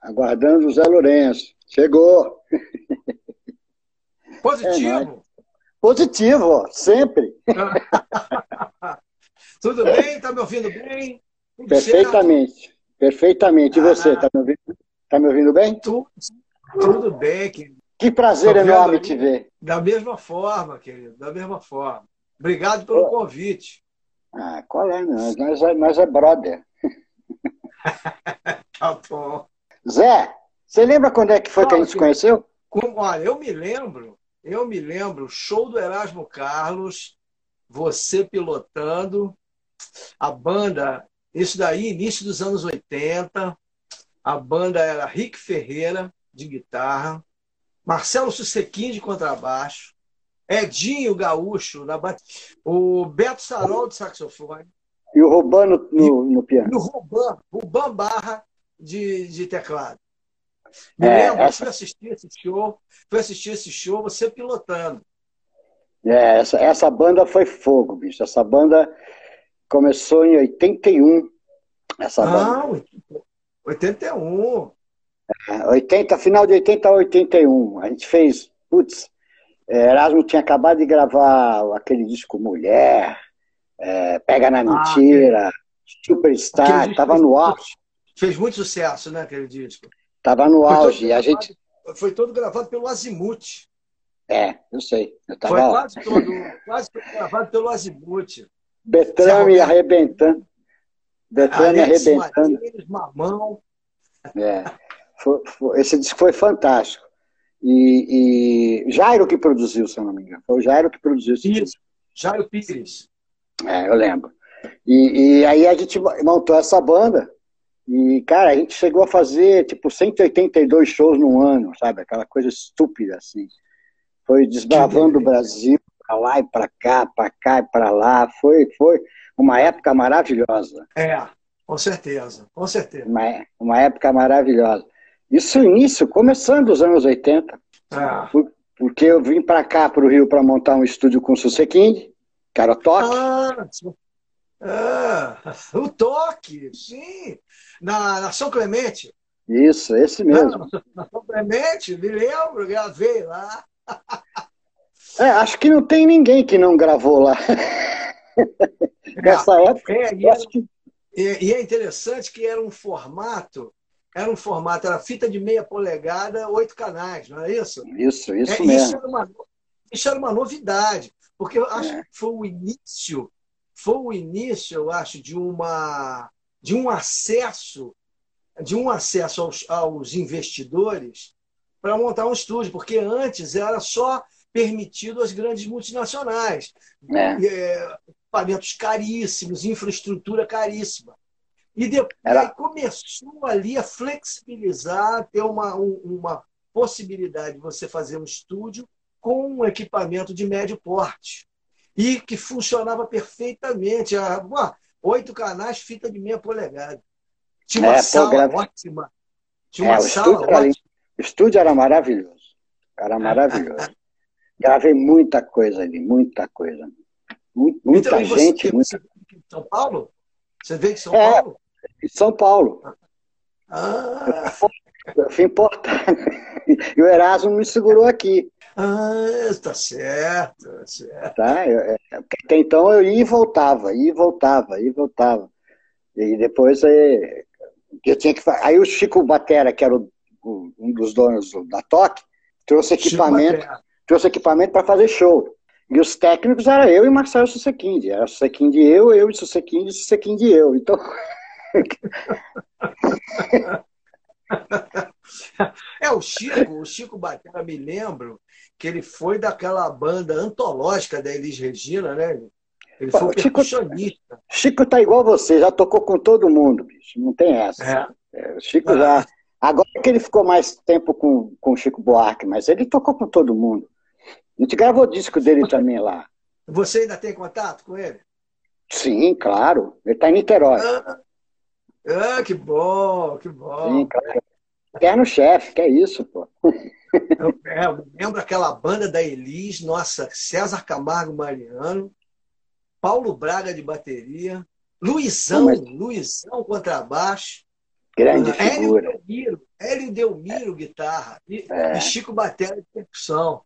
Aguardando o Zé Lourenço. Chegou. Positivo? É, Positivo, sempre. Tudo bem? Está me ouvindo bem? Tudo Perfeitamente. Certo? Perfeitamente. E você, está ah. me, ouvindo, tá me ouvindo bem? Tudo, tudo bem, querido. Que prazer enorme te ver. Da mesma forma, querido, da mesma forma. Obrigado pelo oh. convite. Ah, qual é? Nós, nós, é, nós é brother. tá bom. Zé, você lembra quando é que foi que a gente se conheceu? Como, olha, eu me lembro, eu me lembro, show do Erasmo Carlos, você pilotando, a banda, isso daí, início dos anos 80, a banda era Rick Ferreira, de guitarra, Marcelo Sussequim, de contrabaixo, Edinho Gaúcho, na bat... o Beto Sarol, de saxofone. E o Rubano no, no piano. E o Ruban, Ruban Barra, de, de teclado. Me é, lembro, essa... fui assistir esse show, fui assistir esse show, você pilotando. É, essa, essa banda foi fogo, bicho. Essa banda começou em 81. Essa ah, banda. 81. É, 80, final de 80 a 81. A gente fez, putz, é, Erasmo tinha acabado de gravar aquele disco Mulher, é, Pega na ah, Mentira, ah, Superstar, estava no auge. Fez muito sucesso, né, aquele disco? Tava no foi auge. Gravado, a gente... Foi todo gravado pelo Azimuth. É, eu sei. Eu tava foi quase todo, quase todo gravado pelo Azimuth. Betrame arrebentando. Betrame arrebentando. Martins, mamão. É. Foi, foi, esse disco foi fantástico. E, e, Jairo que produziu, se eu não me engano. Foi o Jairo que produziu esse Isso. disco. Jairo Pires. É, eu lembro. E, e aí a gente montou essa banda e, cara, a gente chegou a fazer, tipo, 182 shows no ano, sabe? Aquela coisa estúpida, assim. Foi desbravando o Brasil, pra lá e pra cá, pra cá e pra lá. Foi, foi uma época maravilhosa. É, com certeza, com certeza. Uma, uma época maravilhosa. Isso início, começando os anos 80. É. Porque eu vim pra cá, pro Rio, para montar um estúdio com o Suseking, o Toque. Ah, ah, o Toque, sim na, na São Clemente. Isso, esse mesmo. Na, São Clemente, me lembro, gravei lá. É, acho que não tem ninguém que não gravou lá. Nessa época. É, e, era, que... e, é interessante que era um formato, era um formato, era fita de meia polegada, oito canais, não é isso? Isso, isso é, mesmo. Isso era, uma, isso era uma novidade, porque eu acho é. que foi o início, foi o início, eu acho, de uma de um acesso de um acesso aos, aos investidores para montar um estúdio, porque antes era só permitido às grandes multinacionais. É. É, equipamentos caríssimos, infraestrutura caríssima. E depois era... começou ali a flexibilizar, ter uma, uma possibilidade de você fazer um estúdio com um equipamento de médio porte. E que funcionava perfeitamente. Ah, oito canais, fita de meia polegada. Tinha uma é, sala ótima. Tinha uma é, sala o ótima. o estúdio era maravilhoso. Era maravilhoso. Gravei muita coisa ali, muita coisa. Muita então, gente. Você, muita... Você de São Paulo? Você veio de São é, Paulo? De São Paulo. Ah. Eu fui importar. E o Erasmo me segurou aqui. Ah, está certo, tá certo. Tá? Eu, é, até então eu ia e voltava, ia e voltava, ia e voltava. E depois é, eu tinha que Aí o Chico Batera, que era o, o, um dos donos da TOC, trouxe equipamento, trouxe equipamento para fazer show. E os técnicos eram eu e Marcelo Sussequinde. Era Sussequinde eu, eu e Sussequinde, Sussequinde eu. Então. É, o Chico, o Chico Batera, me lembro que ele foi daquela banda antológica da Elis Regina, né? Ele foi Chico, percussionista. Chico tá igual você, já tocou com todo mundo, bicho. Não tem essa. É. É, o Chico já. Agora que ele ficou mais tempo com, com o Chico Buarque, mas ele tocou com todo mundo. A gente gravou o disco dele também lá. Você ainda tem contato com ele? Sim, claro. Ele está em Niterói. Ah, ah, que bom, que bom. Sim, claro. Eterno chefe, que é isso, pô. Eu, é, eu lembro aquela banda da Elis, nossa, César Camargo Mariano, Paulo Braga de bateria, Luizão, Mas... Luizão contrabaixo. Grande figura. Hélio Delmiro, Hélio Delmiro guitarra. E, é. e Chico Batera de percussão.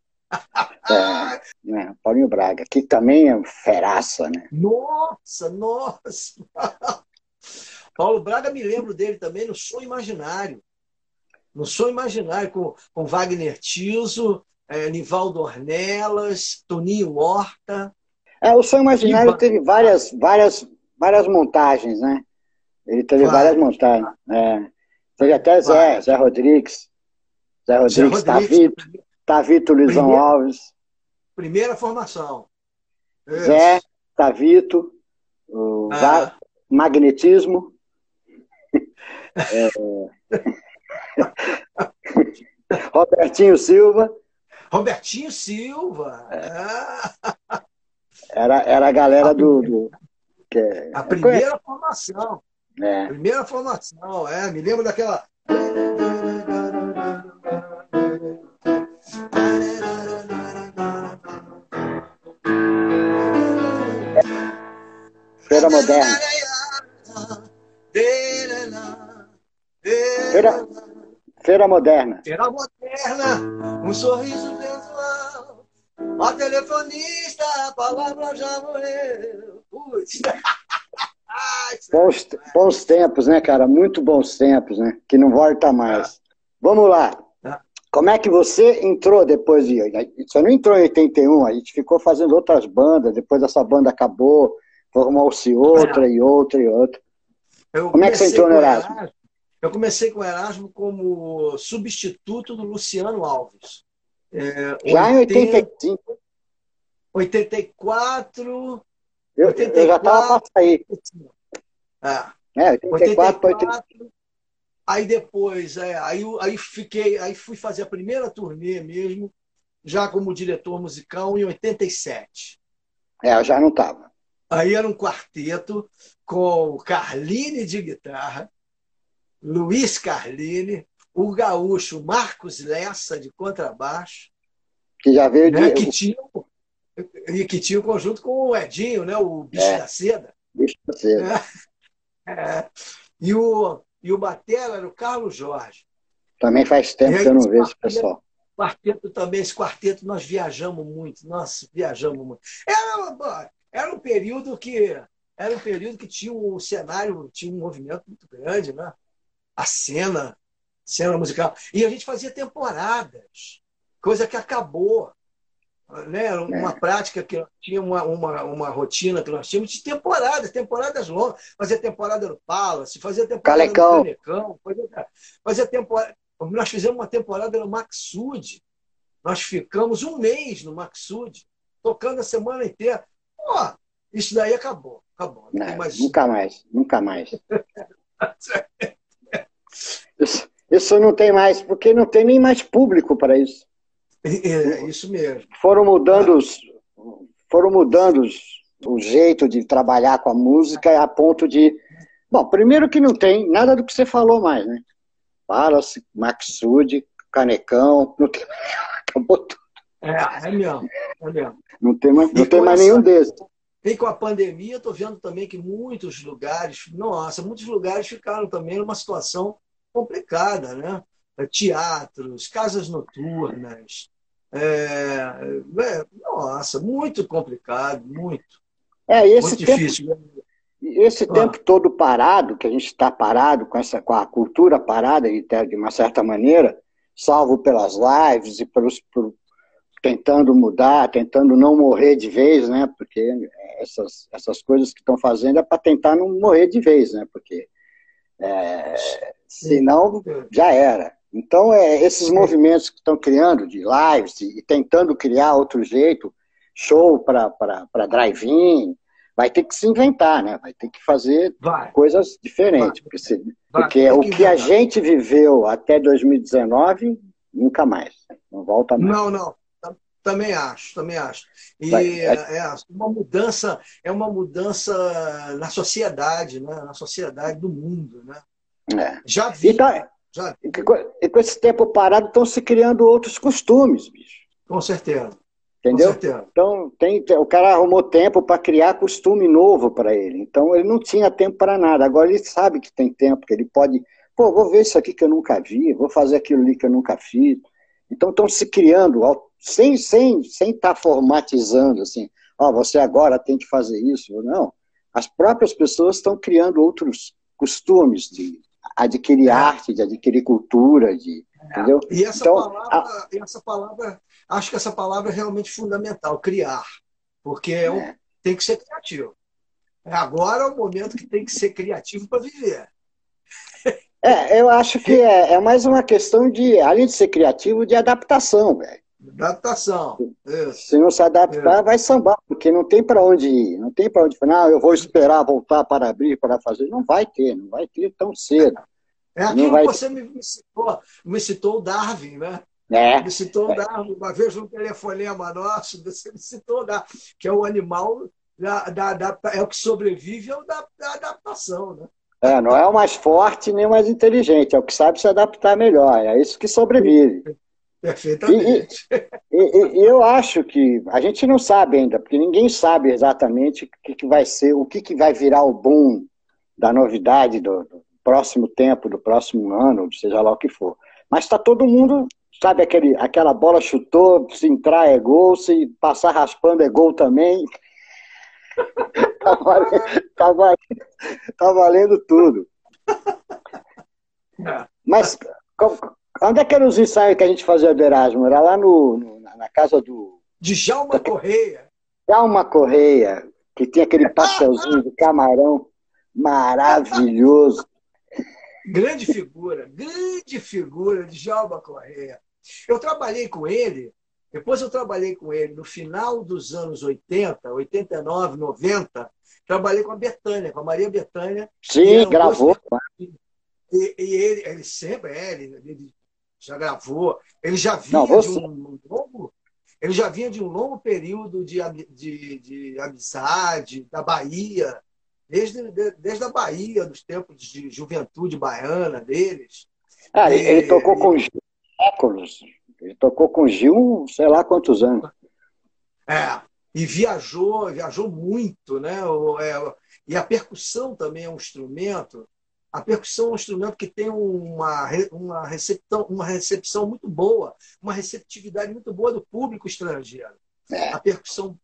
É, né? Paulinho Braga, que também é feraça, né? Nossa, nossa! Paulo Braga, me lembro dele também no Som Imaginário. No Som Imaginário, com, com Wagner Tiso, é, Nivaldo Ornelas, Toninho Horta. É, o Som Imaginário e... teve várias, várias, várias montagens, né? Ele teve Vai. várias montagens. É. Teve até Zé, Zé Rodrigues. Zé Rodrigues, Zé Rodrigues Tavito, Tavito Luizão primeira, Alves. Primeira formação. Isso. Zé, Tavito, o ah. magnetismo. É... Robertinho Silva. Robertinho Silva. É. Era, era a galera a do. do é- a primeira formação. É. Primeira formação, é. Me lembro daquela. Feira Moderna. Feira, Feira Moderna. Feira Moderna, um sorriso sensual. A telefonista, a palavra já morreu. Putz. bons, bons tempos, né, cara? Muito bons tempos, né? Que não volta mais. Vamos lá. Tá. Como é que você entrou depois de. Você não entrou em 81, a gente ficou fazendo outras bandas, depois essa banda acabou, formou-se outra e outra e outra. Como é que você entrou no Erasmo? Eu comecei com o Erasmo como substituto do Luciano Alves. É, Já 80, em 85? 84. Eu, 84, eu já estava para sair. É, é 84, 84 Aí depois, é, aí, aí fiquei, aí fui fazer a primeira turnê mesmo, já como diretor musical em 87. É, eu já não estava. Aí era um quarteto com Carline de guitarra, Luiz Carline, o gaúcho Marcos Lessa, de contrabaixo. Que já veio né, de... Que tinha, e que tinha o um conjunto com o Edinho, né, o Bicho é, da Seda. Bicho da Seda. É, é. E, o, e o Batera era o Carlos Jorge. Também faz tempo que eu não vejo esse pessoal. Quarteto também, esse quarteto nós viajamos muito, nós viajamos muito. Era, era um período que era um período que tinha um cenário, tinha um movimento muito grande, né? A cena, cena musical. E a gente fazia temporadas, coisa que acabou. Né? Uma é. prática que tinha uma, uma, uma rotina que nós tínhamos de temporadas, temporadas longas. Fazia temporada no Palace, fazia temporada Calecão. no Canecão, fazia, fazia temporada. Nós fizemos uma temporada no Maxud. Nós ficamos um mês no Maxud, tocando a semana inteira. Pô, isso daí acabou. Acabou. Não, mais... Nunca mais, nunca mais. Isso, isso não tem mais, porque não tem nem mais público para isso. É, é, isso mesmo. Foram mudando, os, foram mudando os, o jeito de trabalhar com a música a ponto de. Bom, primeiro que não tem nada do que você falou mais, né? Palace, Maxud, Canecão, não tem acabou tudo. É, é mesmo, é mesmo. Não tem mais, não tem mais nenhum desses. E com a pandemia, estou vendo também que muitos lugares, nossa, muitos lugares ficaram também numa situação complicada, né? Teatros, casas noturnas. É, é, nossa, muito complicado, muito. É, esse muito tempo, difícil. Esse ah. tempo todo parado, que a gente está parado com, essa, com a cultura parada, de uma certa maneira, salvo pelas lives e pelos, por, tentando mudar, tentando não morrer de vez, né? Porque essas, essas coisas que estão fazendo é para tentar não morrer de vez, né? Porque é, senão já era. Então, é, esses movimentos que estão criando de lives e, e tentando criar outro jeito, show para drive-in, vai ter que se inventar, né? Vai ter que fazer vai. coisas diferentes. Vai. Porque, se, porque o que, que a gente viveu até 2019, nunca mais. Não volta mais. Não, não. Também acho, também acho. E vai, vai. é uma mudança, é uma mudança na sociedade, né? na sociedade do mundo. Né? É. Já vi. E, tá, já vi. e com esse tempo parado estão se criando outros costumes, bicho. Com certeza. Entendeu? Com certeza. Então, tem, o cara arrumou tempo para criar costume novo para ele. Então, ele não tinha tempo para nada. Agora ele sabe que tem tempo, que ele pode pô, vou ver isso aqui que eu nunca vi, vou fazer aquilo ali que eu nunca fiz. Então estão se criando, sem sem sem estar tá formatizando assim, ó, oh, você agora tem que fazer isso, não. As próprias pessoas estão criando outros costumes de adquirir é. arte, de adquirir cultura, de, é. entendeu? E essa então, palavra, a... essa palavra, acho que essa palavra é realmente fundamental, criar, porque é um, é. tem que ser criativo. Agora é o momento que tem que ser criativo para viver. É, eu acho que é, é, mais uma questão de, além de ser criativo, de adaptação, velho. Adaptação. Isso. Se não se adaptar, Isso. vai sambar, porque não tem para onde ir. Não tem para onde falar, não, eu vou esperar voltar para abrir, para fazer. Não vai ter, não vai ter tão cedo. É aquilo que você ter. me citou, me citou o Darwin, né? É. Me citou o Darwin. Uma vez no telefonema nosso, você me citou o Darwin, que é o animal da, da, da, é o que sobrevive é o da, da adaptação, né? É, não é o mais forte nem o mais inteligente, é o que sabe se adaptar melhor, é isso que sobrevive. Perfeitamente. E, e, e, eu acho que a gente não sabe ainda, porque ninguém sabe exatamente o que, que vai ser, o que, que vai virar o boom da novidade do, do próximo tempo, do próximo ano, seja lá o que for. Mas está todo mundo, sabe, aquele, aquela bola chutou, se entrar é gol, se passar raspando é gol também. tá, valendo, tá, valendo, tá valendo tudo. É. Mas onde é que eram os ensaios que a gente fazia do Erasmo? Era lá no, no na casa do. De Jalma Correia. Jalma Correia, que tinha aquele pastelzinho de camarão maravilhoso. Grande figura, grande figura de Jalma Correia. Eu trabalhei com ele depois eu trabalhei com ele no final dos anos 80, 89, 90. Trabalhei com a Betânia, com a Maria Betânia. Sim, gravou. E, e, ele, ele sempre, é, ele, ele, já gravou. Ele já vinha Não, de um longo, ele já vinha de um longo período de, de, de amizade da Bahia, desde, desde a Bahia, dos tempos de juventude baiana deles. Ah, ele, ele tocou com séculos. Ele tocou com Gil, sei lá quantos anos. É, e viajou, viajou muito, né? É, e a percussão também é um instrumento. A percussão é um instrumento que tem uma, uma, recepção, uma recepção muito boa, uma receptividade muito boa do público estrangeiro. É. A percussão,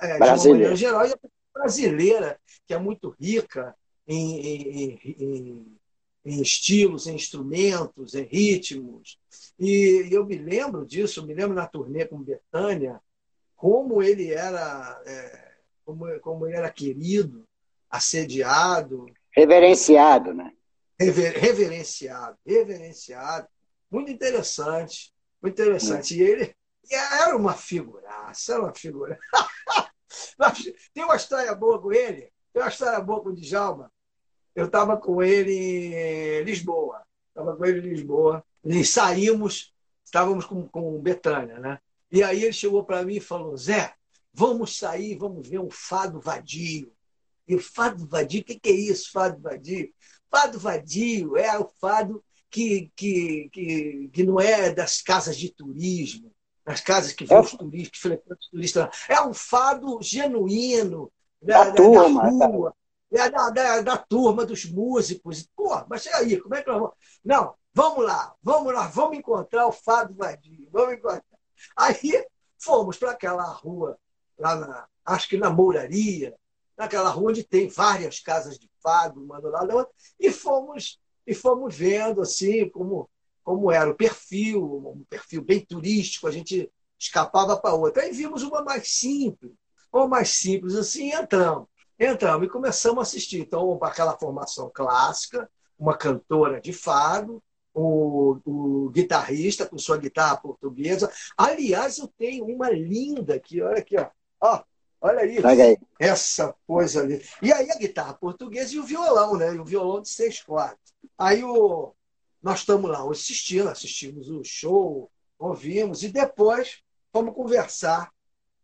é, de uma maneira geral, e a brasileira, que é muito rica em, em, em, em estilos, em instrumentos, em ritmos. E eu me lembro disso, eu me lembro na turnê com Betânia, como ele era, é, como, como ele era querido, assediado. Reverenciado, né? Rever, reverenciado, reverenciado. Muito interessante, muito interessante. E ele e era uma figuraça, era uma figura. Tem uma história boa com ele, tem uma história boa com o Djalma. Eu estava com ele em Lisboa. Estava com ele em Lisboa e saímos, estávamos com, com Betânia, né? E aí ele chegou para mim e falou: Zé, vamos sair, vamos ver um fado vadio. E o fado vadio, o que, que é isso, fado vadio? Fado vadio é o fado que, que, que, que não é das casas de turismo, das casas que vão os turistas, que frequentam os turistas. É um fado genuíno da, da, turma, da rua, é da, da, da, turma dos músicos. Pô, mas aí, como é que nós vamos? Não, Vamos lá, vamos lá, vamos encontrar o Fábio Vadio, vamos encontrar. Aí fomos para aquela rua, lá na, acho que na Mouraria, naquela rua onde tem várias casas de fado, uma do lado da outra, e fomos, e fomos vendo assim como, como era o perfil, um perfil bem turístico, a gente escapava para outra. Aí vimos uma mais simples, uma mais simples assim, e entramos. Entramos e começamos a assistir. Então, aquela formação clássica, uma cantora de fado, o, o, guitarrista com sua guitarra portuguesa. Aliás, eu tenho uma linda aqui, olha aqui, ó. ó olha isso. Aí. Essa coisa ali. E aí a guitarra portuguesa e o violão, né? E o violão de seis cordas. Aí o, nós estamos lá assistindo, assistimos o show, ouvimos, e depois fomos conversar,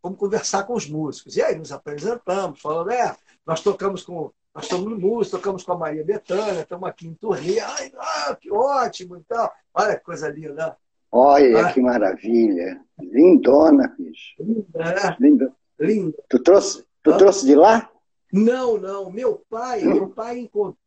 fomos conversar com os músicos. E aí nos apresentamos, falando, é, nós tocamos com nós estamos no música, tocamos com a Maria Bethânia, estamos aqui em turnê. Ai, ah, que ótimo e tal. Olha que coisa linda. Olha ah. que maravilha. Lindona, bicho. Linda, Linda. Linda. Tu trouxe, tu trouxe de lá? Não, não. Meu pai, meu pai encontrou.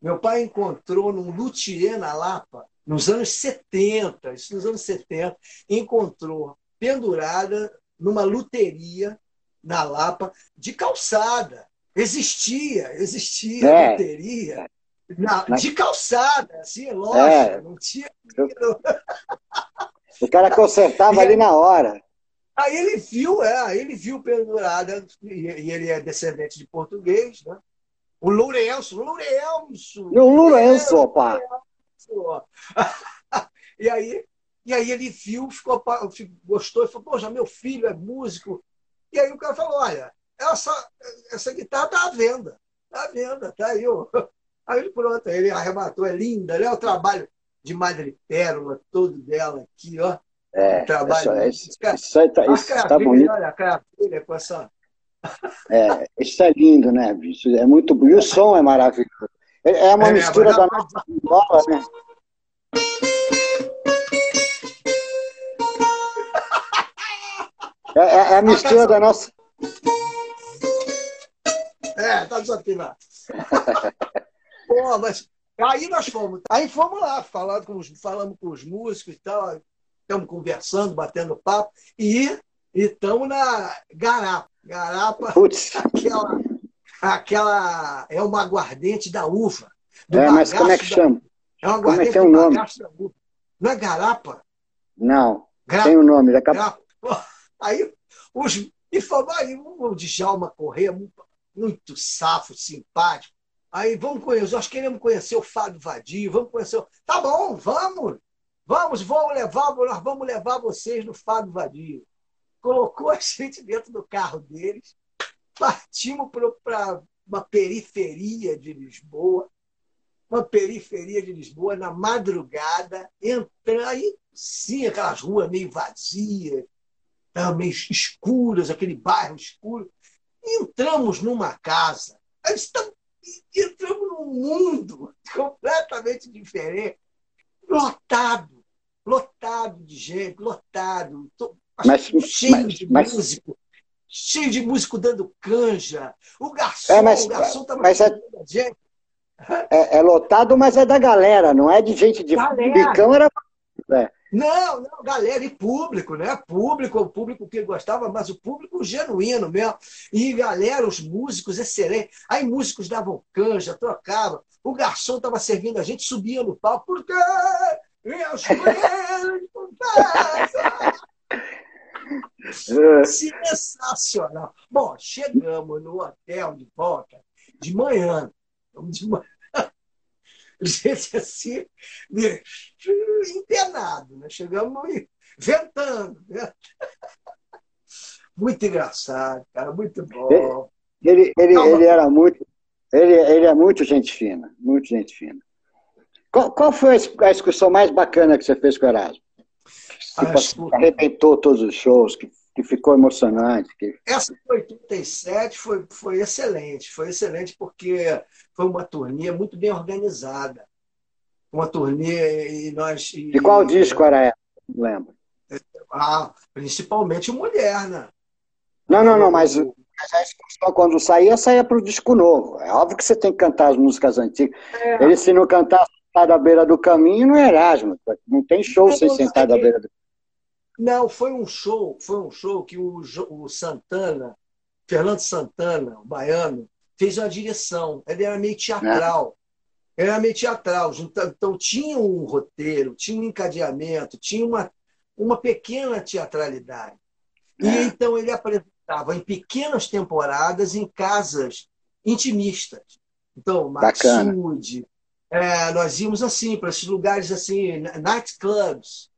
Meu pai encontrou num luthier na Lapa, nos anos 70, isso nos anos 70, encontrou pendurada numa luteria na Lapa de calçada. Existia, existia é. luteria na, de calçada, assim, é lógico, é. não tinha. O cara consertava ali na hora. Aí ele viu, é, ele viu pendurada, e ele é descendente de português, né? O Lourenço, Lourenço! O Lourenço, opa! e, aí, e aí ele viu, ficou, gostou e falou, poxa, meu filho é músico. E aí o cara falou, olha, essa, essa guitarra está à venda. Está à venda, tá aí. Ó. Aí pronto, ele arrematou, é linda, né? O trabalho de madrepérola todo dela aqui, ó. É, trabalho. Isso, isso, isso aí tá, isso tá bonito. Olha a caravilha com essa. É, isso é lindo, né, bicho? É muito E o som é maravilhoso. É, é uma é, mistura da nossa bola, né? É, é, é a mistura da nossa. É, tá desafinado. Pô, mas aí nós fomos. Aí fomos lá, falando com os, falamos com os músicos e tal estamos conversando, batendo papo, e estamos na Garapa. Garapa, aquela, aquela. É uma aguardente da uva. é, mas como é que chama? É uma aguardente como é que é o nome? da uva. Não é Garapa? Não. Grapa. Tem o um nome. Daqui a... Aí, os. E falou, aí, o Djalma Corrêa, muito, muito safo, simpático. Aí, vamos conhecer, nós queremos conhecer o Fábio Vadio, vamos conhecer. O... Tá bom, vamos. Vamos, vamos levar, nós vamos levar vocês no Fábio Vadio. Colocou a gente dentro do carro deles, partimos para uma periferia de Lisboa, uma periferia de Lisboa, na madrugada, entrando, aí sim, aquelas ruas meio vazias, tá, meio escuras, aquele bairro escuro. Entramos numa casa, entramos num mundo completamente diferente, lotado lotado de gente, lotado, mas, cheio mas, de mas, músico, cheio de músico dando canja. O garçom, é, mas, o garçom estava mas é, gente. É, é, lotado, mas é da galera, não é de gente de galera. bicão, era. É. Não, não, galera, e público, né? Público, o público que gostava, mas o público genuíno mesmo. E galera, os músicos excelentes. Aí músicos davam canja, trocavam. O garçom estava servindo a gente, subia no palco. Por quê? Meus joelhos Sensacional. Bom, chegamos no hotel de volta de manhã. De manhã. Gente, assim, internado, né? Chegamos ventando. Né? Muito engraçado, cara, muito bom. Ele, ele, ele era muito. Ele, ele é muito gente fina, muito gente fina. Qual, qual foi a excursão mais bacana que você fez com o Erasmo? Que tipo, arrebentou todos os shows, que, que ficou emocionante. Que... Essa de 87 foi, foi excelente. Foi excelente porque foi uma turnê muito bem organizada. Uma turnê e nós. E, de qual disco era essa? Não lembro. Ah, principalmente o Moderna. Não, não, não, mas, mas a excursão, quando saía, saía para o disco novo. É óbvio que você tem que cantar as músicas antigas. É. Ele, se não cantasse sentar à beira do caminho no Erasmo. Não tem show sem sentar à beira do Não, foi um show, foi um show que o, o Santana, Fernando Santana, o baiano, fez uma direção. Ele era meio teatral. É. Era meio teatral. Então, então tinha um roteiro, tinha um encadeamento, tinha uma, uma pequena teatralidade. E é. então ele apresentava em pequenas temporadas em casas intimistas. Então, Maxude, é, nós íamos assim, para esses lugares assim, nightclubs.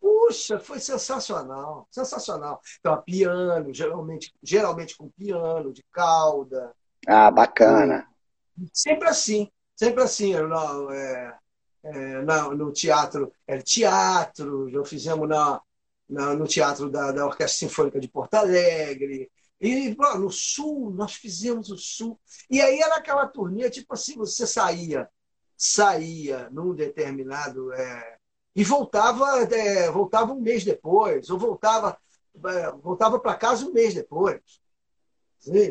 Puxa, foi sensacional, sensacional. Então, piano, geralmente, geralmente com piano, de cauda. Ah, bacana. Sempre assim, sempre assim. No, é, é, no, no teatro, era é, teatro, já fizemos na, na, no teatro da, da Orquestra Sinfônica de Porto Alegre. E no Sul, nós fizemos o Sul. E aí era aquela turnê, tipo assim, você saía saía num determinado. É, e voltava, é, voltava um mês depois, ou voltava, é, voltava para casa um mês depois.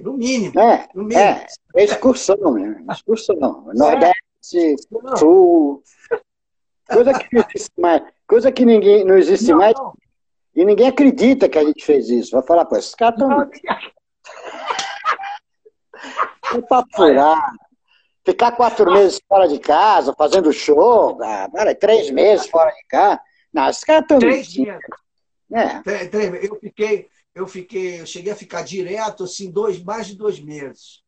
No mínimo. É, no mínimo. é, excursão, né? Excursão. É. sul. Coisa que não existe mais. Coisa que ninguém, não existe não, mais. Não. E ninguém acredita que a gente fez isso. Vai falar, pô, esses caras estão. É pra furar. Ficar quatro meses fora de casa, fazendo show, cara, ah, três meses fora de casa. Não, esses caras estão. Três dias. É. Eu fiquei, eu fiquei, eu cheguei a ficar direto, assim, dois, mais de dois meses.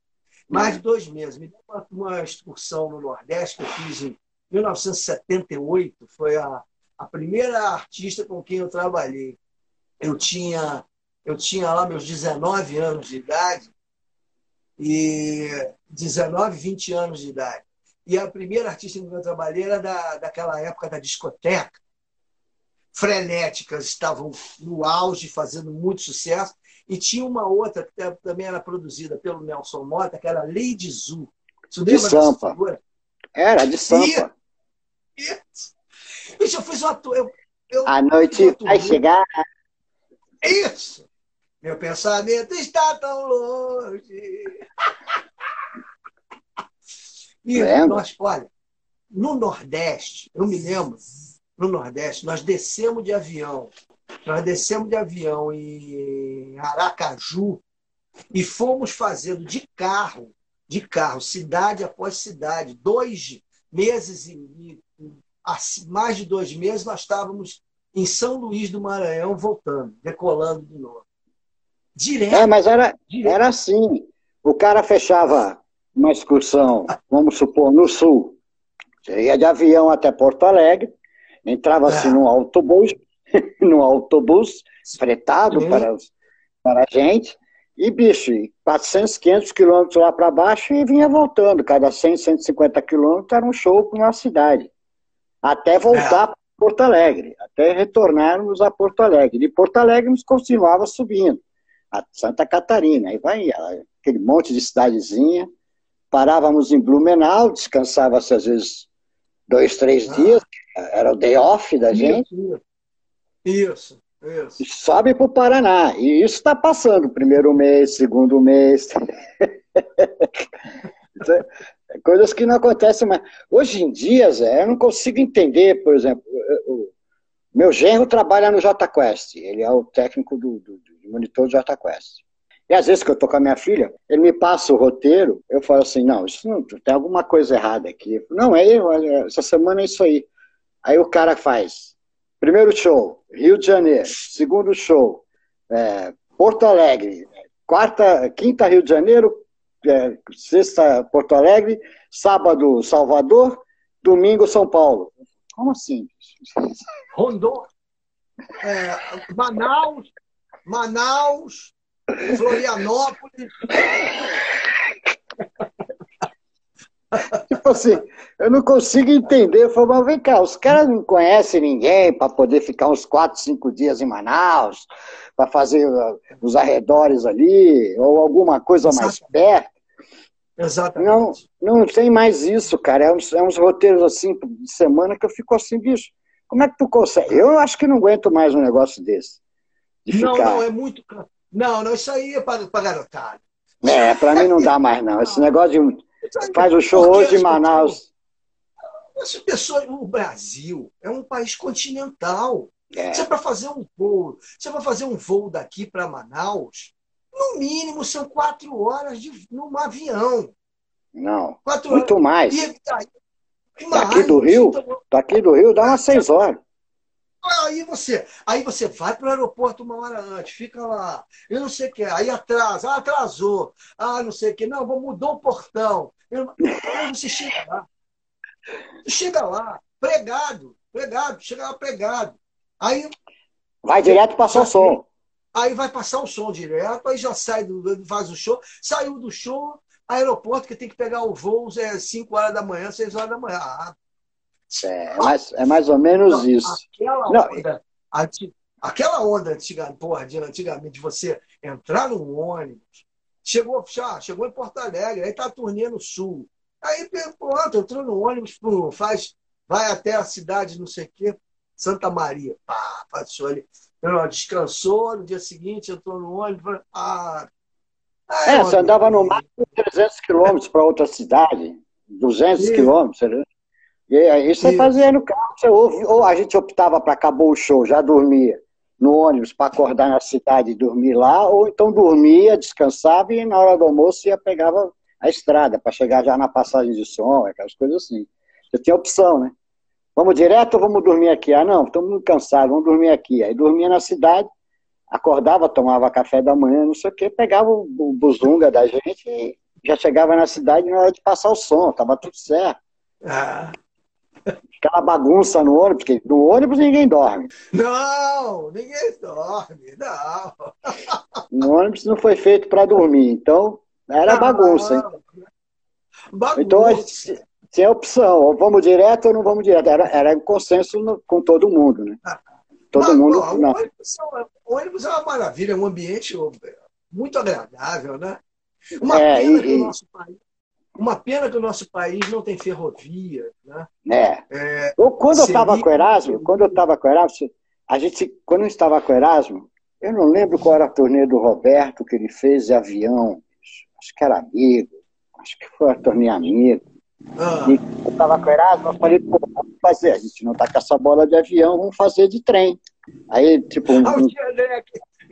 Mais de dois meses. Me deu uma, uma excursão no Nordeste que eu fiz em 1978, foi a, a primeira artista com quem eu trabalhei. Eu tinha, eu tinha lá meus 19 anos de idade, e 19, 20 anos de idade. E a primeira artista quem eu trabalhei era da, daquela época da discoteca. Frenéticas estavam no auge, fazendo muito sucesso. E tinha uma outra que também era produzida pelo Nelson Mota, que era Lady Zu. de Sampa. Era, de Sampa. Isso. Isso, eu fiz uma... Eu, eu, a noite vai chegar. Isso! Meu pensamento está tão longe. E nós, olha, no Nordeste, eu me lembro, no Nordeste, nós descemos de avião. Nós descemos de avião em Aracaju e fomos fazendo de carro, de carro, cidade após cidade, dois meses e mais de dois meses nós estávamos em São Luís do Maranhão voltando, decolando de novo. Direto. É, mas era, direto. era assim. O cara fechava uma excursão, vamos supor, no sul. Você ia de avião até Porto Alegre, entrava assim é. num autobus, num autobus fretado para, para a gente, e, bicho, 400, 500 quilômetros lá para baixo e vinha voltando. Cada 100, 150 quilômetros era um show para uma cidade. Até voltar é. para Porto Alegre, até retornarmos a Porto Alegre. De Porto Alegre nos continuava subindo a Santa Catarina. Aí vai aquele monte de cidadezinha. Parávamos em Blumenau, descansava-se às vezes dois, três ah. dias, era o day off da gente. Isso, isso. E sobe para o Paraná. E isso está passando, primeiro mês, segundo mês. Coisas que não acontecem mais. Hoje em dia, Zé, eu não consigo entender, por exemplo, o meu genro trabalha no JQuest, ele é o técnico do, do, de monitor de JQuest. E às vezes que eu tô com a minha filha, ele me passa o roteiro, eu falo assim, não, isso não, tem alguma coisa errada aqui. não, é eu, essa semana é isso aí. Aí o cara faz, primeiro show, Rio de Janeiro, segundo show, é, Porto Alegre, quarta, quinta Rio de Janeiro, é, sexta Porto Alegre, sábado Salvador, domingo São Paulo. Como assim? Rondônia, é, Manaus, Manaus, Florianópolis. Tipo assim, eu não consigo entender. Eu falo, mas vem cá, os caras não conhecem ninguém para poder ficar uns 4, 5 dias em Manaus, para fazer uh, os arredores ali, ou alguma coisa mais perto. Exatamente. Não, não tem mais isso, cara. É uns, é uns roteiros assim de semana que eu fico assim, bicho. Como é que tu consegue? Eu acho que não aguento mais um negócio desse de não, ficar. Não, é muito. Não, não, isso aí é para, para garotada. É, para mim não dá mais, não. Esse negócio de. Faz o show hoje em Manaus. As pessoas, o Brasil é um país continental. É. Se é para fazer um voo, se é para fazer um voo daqui para Manaus, no mínimo são quatro horas de, num avião. Não, quatro muito horas. mais. E, aí, daqui do Rio, então, daqui do Rio dá umas seis horas. Aí você, aí você vai para o aeroporto uma hora antes, fica lá, eu não sei o que, aí atrasa, ah, atrasou, ah, não sei o que, não, mudou o portão. Eu, aí você chega lá, chega lá, pregado, pregado, chega lá pregado. Aí. Vai direto passar o som. Aí vai passar o som direto, aí já sai do, faz o show, saiu do show, aeroporto que tem que pegar o voo é 5 horas da manhã, 6 horas da manhã. Ah, é, é, mais, é mais ou menos não, isso. Aquela não, onda, aquela onda antiga, porra, de antigamente, você entrar num ônibus, chegou, já, chegou em Porto Alegre, aí tá a turnê no sul. Aí, pronto, entrou no ônibus, faz, vai até a cidade, não sei o quê, Santa Maria. Pá, passou ali. Descansou, no dia seguinte entrou no ônibus. Ah, é, você andava no máximo 300 quilômetros para outra cidade 200 quilômetros. E aí você fazia no carro, você ouve, ou a gente optava para acabou o show, já dormia no ônibus para acordar na cidade e dormir lá, ou então dormia, descansava e na hora do almoço ia pegava a estrada para chegar já na passagem de som, aquelas coisas assim. Você tinha opção, né? Vamos direto ou vamos dormir aqui? Ah, não, estamos muito cansados, vamos dormir aqui. Aí dormia na cidade, acordava, tomava café da manhã, não sei o quê, pegava o, o buzunga da gente e já chegava na cidade na hora de passar o som, estava tudo certo. Ah. Aquela bagunça no ônibus, porque no ônibus ninguém dorme. Não, ninguém dorme, não. No ônibus não foi feito para dormir, então era não, bagunça. bagunça. Então tinha opção, ou vamos direto ou não vamos direto. Era, era um consenso no, com todo mundo, né? Ah, todo mas, mundo. Ó, o, ônibus, é o ônibus é uma maravilha, é um ambiente muito agradável, né? Uma é, pena e, que o nosso país uma pena que o nosso país não tem ferrovia, né? É. é quando eu estava com o Erasmo, quando eu estava com o Erasmo, a gente, quando eu estava com o Erasmo, eu não lembro qual era a turnê do Roberto que ele fez de avião, acho que era amigo, acho que foi a turnê amigo. Ah. E eu estava com o Erasmo, eu falei, pô, vamos fazer, a gente não está com essa bola de avião, vamos fazer de trem. Aí, tipo... Um...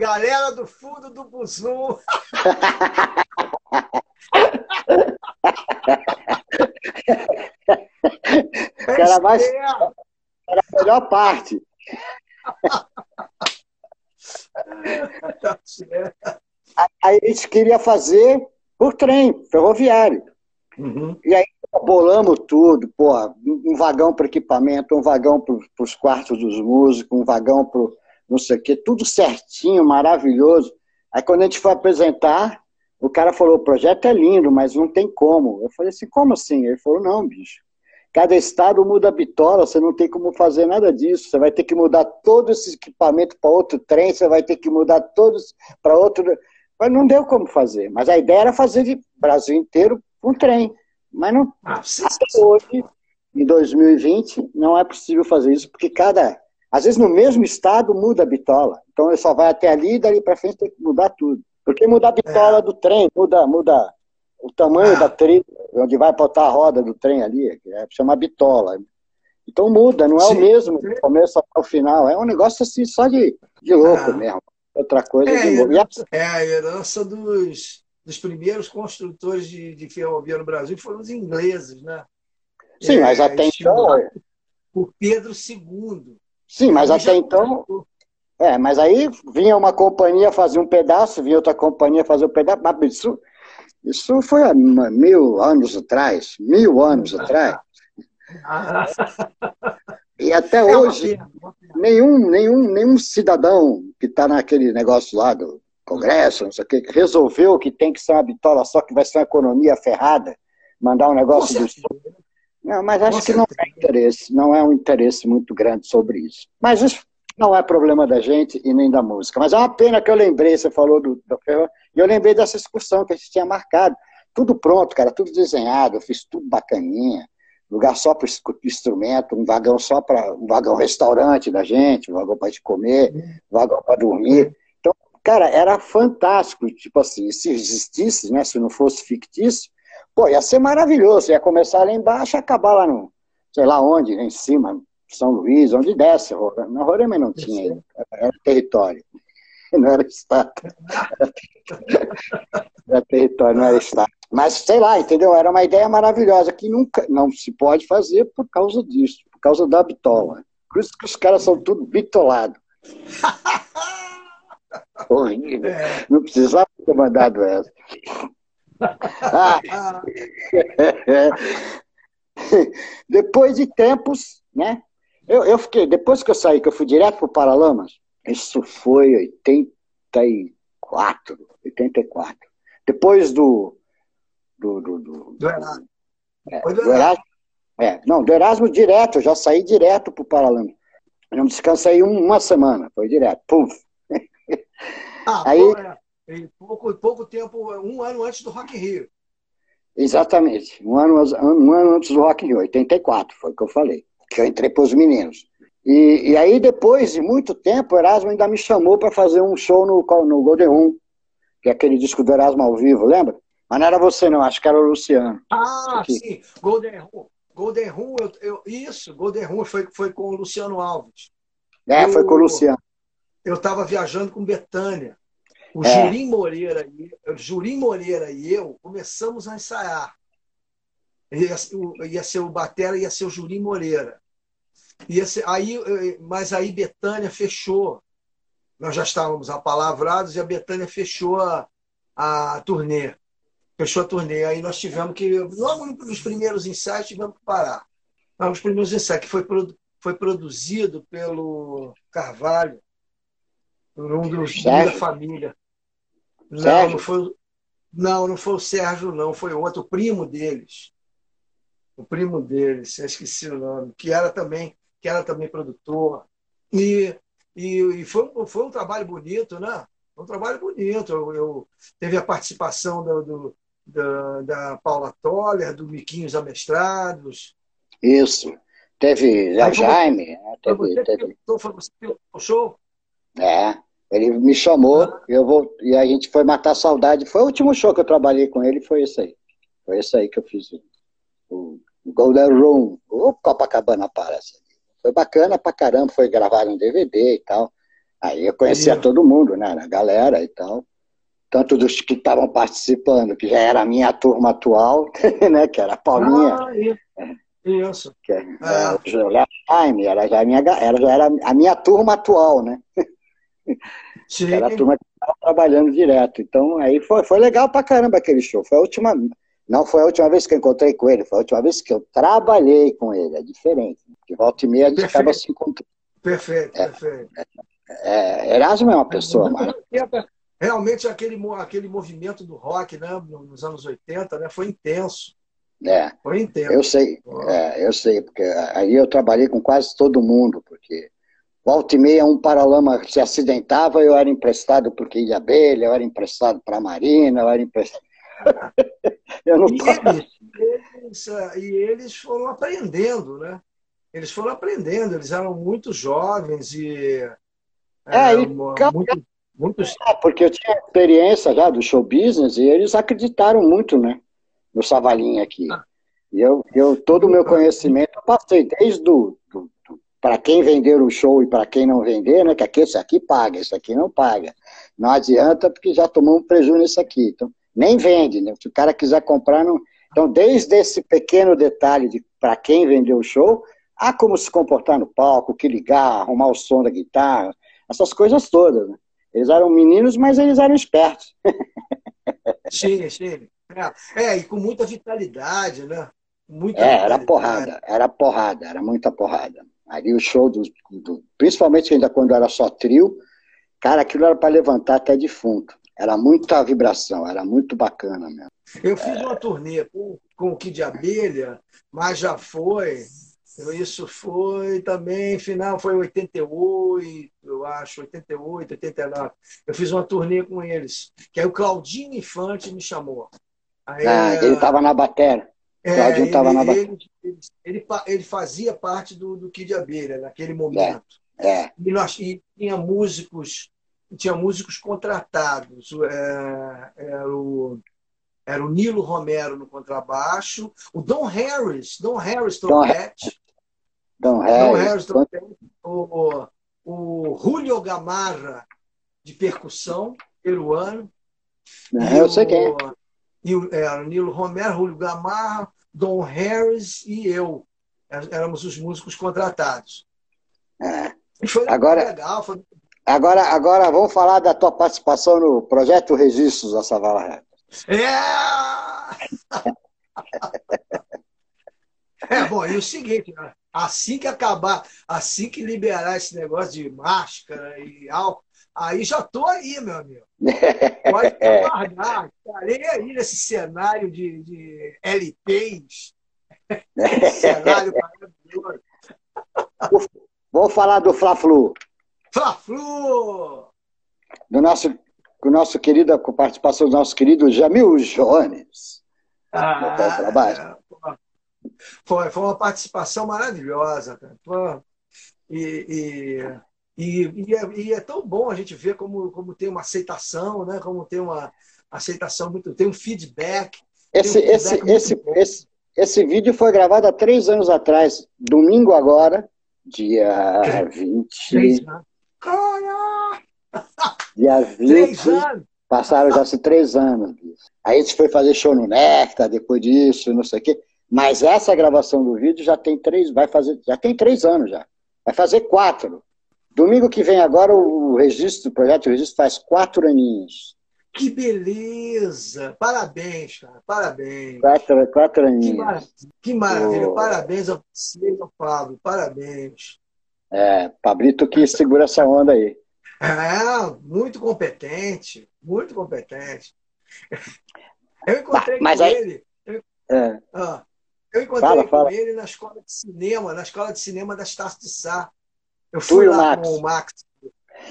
Galera do fundo do Buzum. era mais. Era a melhor parte. Tá aí a gente queria fazer por trem, ferroviário. Uhum. E aí bolamos tudo, pô, um vagão para equipamento, um vagão para os quartos dos músicos, um vagão para não sei o quê, tudo certinho, maravilhoso. Aí quando a gente foi apresentar, o cara falou, o projeto é lindo, mas não tem como. Eu falei assim, como assim? Ele falou, não, bicho. Cada estado muda a bitola, você não tem como fazer nada disso. Você vai ter que mudar todo esse equipamento para outro trem, você vai ter que mudar todos para outro. Mas não deu como fazer. Mas a ideia era fazer de Brasil inteiro um trem. Mas não, ah, até hoje, em 2020, não é possível fazer isso, porque cada. Às vezes no mesmo estado muda a bitola. Então ele só vai até ali e dali para frente tem que mudar tudo. Porque muda a bitola é. do trem, muda, muda o tamanho da trilha, onde vai botar a roda do trem ali, que é, chama bitola. Então muda, não é Sim. o mesmo do começo ao final. É um negócio assim só de, de louco ah. mesmo. Outra coisa é, de louco. É a herança dos, dos primeiros construtores de, de ferrovia no Brasil, foram os ingleses, né? Sim, é, mas até então. É. Por Pedro II. Sim, mas até então. É, mas aí vinha uma companhia fazer um pedaço, vinha outra companhia fazer um pedaço. Mas isso, isso foi há mil anos atrás, mil anos atrás. E até é hoje, nenhum, nenhum, nenhum cidadão que está naquele negócio lá do Congresso, não sei o que, resolveu que tem que ser uma bitola só, que vai ser uma economia ferrada, mandar um negócio do Não, mas acho que não é interesse, não é um interesse muito grande sobre isso. Mas isso não é problema da gente e nem da música. Mas é uma pena que eu lembrei, você falou do, do e eu lembrei dessa excursão que a gente tinha marcado. Tudo pronto, cara, tudo desenhado, eu fiz tudo bacaninha. Lugar só para instrumento, um vagão só para um vagão restaurante da gente, um vagão para comer, um vagão para dormir. Então, cara, era fantástico. Tipo assim, se existisse, né, se não fosse fictício, pô, ia ser maravilhoso. Ia começar lá embaixo e acabar lá no, sei lá onde, lá em cima, são Luís, onde desce. Na Roraima não tinha, era território, não era estado. Era território, não era estado. Mas, sei lá, entendeu? Era uma ideia maravilhosa que nunca não se pode fazer por causa disso, por causa da bitola. Por isso que os caras são tudo bitolados. Horrível. É. Não precisava ter mandado essa. Depois de tempos, né? Eu, eu fiquei, depois que eu saí, que eu fui direto para o Paralamas, isso foi 84, 84. Depois do. Do, do, do, do Erasmo. É, do Erasmo. É, não, do Erasmo direto, eu já saí direto para o Paralamas. Eu não descansei uma semana, foi direto, puf. Ah, Aí, pô, é. Pouco, pouco tempo, um ano antes do Rock in Rio. Exatamente, um ano, um ano antes do Rock in Rio, 84, foi o que eu falei que eu entrei para os meninos. E, e, aí, depois de muito tempo, o Erasmo ainda me chamou para fazer um show no, no Golden Room, que é aquele disco do Erasmo ao vivo, lembra? Mas não era você, não, acho que era o Luciano. Ah, sim, Golden Room. Golden Room, eu, eu, isso, Golden Room foi, foi com o Luciano Alves. É, eu, foi com o Luciano. Eu estava viajando com Betânia. O é. Jurim Moreira, Jurim Moreira e eu começamos a ensaiar. Ia, ia ser o Batera, ia ser o Jurim Moreira. Ia ser, aí, mas aí Betânia fechou. Nós já estávamos apalavrados e a Betânia fechou a, a turnê. Fechou a turnê. Aí nós tivemos que, logo nos primeiros ensaios, tivemos que parar. Logo nos primeiros ensaios, que foi, foi produzido pelo Carvalho, por um dos da família. Não, não foi, não, não foi o Sérgio, não, foi outro, o primo deles. O primo deles, eu esqueci o nome, que era também, que era também produtor. E, e, e foi, foi um trabalho bonito, né? um trabalho bonito. Eu, eu teve a participação do, do da, da, Paula Toller, do Miquinhos Amestrados. Isso. Teve a Jaime. Né? Teve, teve... foi você que o show? É. Ele me chamou, ah. eu vou, e a gente foi matar saudade. Foi o último show que eu trabalhei com ele, foi esse aí. Foi esse aí que eu fiz. O, o Golden Room, o Copacabana Palace. Foi bacana pra caramba, foi gravar um DVD e tal. Aí eu conhecia todo mundo, né? A galera e tal. Tanto dos que estavam participando, que já era a minha turma atual, né? Que era a Paulinha. Ah, isso. Que, é, é. O Jaime, era já a minha, era, já era a minha turma atual, né? Sim. Era a turma que estava trabalhando direto. Então, aí foi, foi legal pra caramba aquele show. Foi a última. Não foi a última vez que eu encontrei com ele, foi a última vez que eu trabalhei com ele. É diferente. De volta e meia a gente perfeito. acaba se encontrando. Perfeito, é, perfeito. É, é, Erasmo é uma pessoa maravilhosa. Realmente aquele, aquele movimento do rock né, nos anos 80 né, foi intenso. É, foi intenso. Eu sei, é, eu sei, porque aí eu trabalhei com quase todo mundo, porque Volta e meia, um paralama se acidentava, eu era emprestado para o Quilha Abelha, eu era emprestado para a Marina, eu era emprestado. eu não e, eles, eles, e eles foram aprendendo, né? Eles foram aprendendo, eles eram muito jovens e. É, e muito, muitos... É, porque eu tinha experiência já do show business e eles acreditaram muito, né? No Savalinha aqui. Ah. E eu, eu, todo o meu conhecimento eu passei desde do, do para quem vender o show e para quem não vender, né? Que aqui, esse aqui paga, esse aqui não paga. Não adianta porque já tomou um prejuízo nisso aqui. Então, nem vende, né? Se o cara quiser comprar, não. Então, desde esse pequeno detalhe de para quem vendeu o show, há como se comportar no palco, o que ligar, arrumar o som da guitarra, essas coisas todas, né? Eles eram meninos, mas eles eram espertos. Sim, sim. É, é e com muita vitalidade, né? Muita é, vitalidade. era porrada, era porrada, era muita porrada. Ali o show, do, do, principalmente ainda quando era só trio, cara, aquilo era para levantar até defunto. Era muita vibração, era muito bacana mesmo. Eu fiz é... uma turnê com, com o Kid Abelha, mas já foi. Isso foi também, final foi 88, eu acho, 88, 89. Eu fiz uma turnê com eles, que aí o Claudinho Infante me chamou. Aí, ah, ele estava na bateria. É, estava na ele, ele, ele, ele, fazia parte do, do Kid Abelha naquele momento. É, é. E, nós, e tinha músicos, tinha músicos contratados. É, era, o, era o Nilo Romero no contrabaixo, o Don Harris, Don Harris trompete. Don, Don Harris, Don Harris trompete, o, o Julio Gamarra de percussão peruano. É, eu sei quem é e é, Nilo Romero, Julio Gamarra, Don Harris e eu. Éramos os músicos contratados. É. Foi agora, legal. Foi... Agora, agora vamos falar da tua participação no projeto Registros da Savala. É! é, bom, e o seguinte, né? assim que acabar, assim que liberar esse negócio de máscara e álcool, Aí já estou aí, meu amigo. Pode aguardar. Estarei aí nesse cenário de, de LPs. cenário maravilhoso. Vamos falar do Fla-Flu. Fla-Flu! Do nosso, com nosso querido, com participação do nosso querido Jamil Jones. Ah, é, foi, foi uma participação maravilhosa. Cara. E, e e, e, é, e, é, tão bom a gente ver como, como tem uma aceitação, né? como tem uma, aceitação muito. Tem um feedback. Esse, um feedback esse, esse, esse, esse vídeo foi gravado há três anos atrás, domingo agora, dia 20. Caraca! Dia 20. Três anos. Passaram já se três anos. Aí a gente foi fazer show no Nectar, depois disso, não sei o quê. Mas essa gravação do vídeo já tem três, vai fazer, já tem três anos já. Vai fazer quatro. Domingo que vem agora o registro, o projeto de registro faz quatro aninhos. Que beleza! Parabéns, cara. Parabéns. Quatro, quatro aninhos. Que maravilha. Que maravilha. Oh. Parabéns ao você, ao Pablo. Parabéns. É, Pablito que segura essa onda aí. É, muito competente. Muito competente. Eu encontrei bah, com aí... ele. Eu, é. ah, eu encontrei fala, com fala. ele na escola de cinema, na escola de cinema da Estácio de Sá. Eu fui lá Max. com o Max.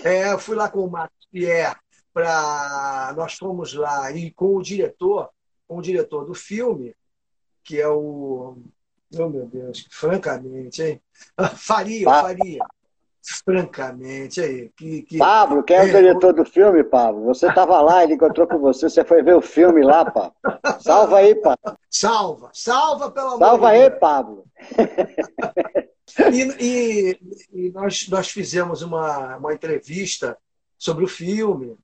É, eu fui lá com o Max Pierre para nós fomos lá e com o diretor, com o diretor do filme, que é o oh meu Deus, francamente, hein? Faria, faria. Francamente, aí. Que, que... Pablo, quem é o diretor do filme, Pablo? Você estava lá, ele encontrou com você, você foi ver o filme lá, Pablo. Salva aí, Pablo. Salva, salva pelo amor Salva aí, Pablo. E, e, e, nós, nós fizemos uma, uma entrevista sobre o filme,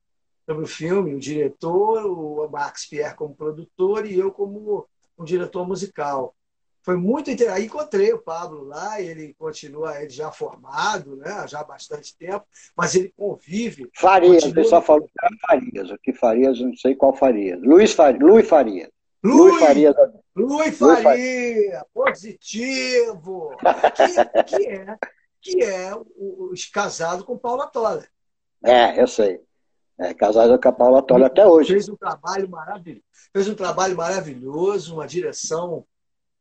sobre o filme, o diretor, o Max Pierre como produtor e eu como um diretor musical. Foi muito interessante. Aí encontrei o Pablo lá, ele continua ele já formado, né? já há bastante tempo, mas ele convive. Farias, continua... ele só falou que era Farias, o que Farias, não sei qual Farias. Luiz Farias. Luiz Farias. Luiz Farias. Luiz Faria, positivo, que, que, é, que é o, casado com Paula Toller. É, eu sei. É, casado com a Paula Toller até hoje. Fez um trabalho maravilhoso. Fez um trabalho maravilhoso, uma direção.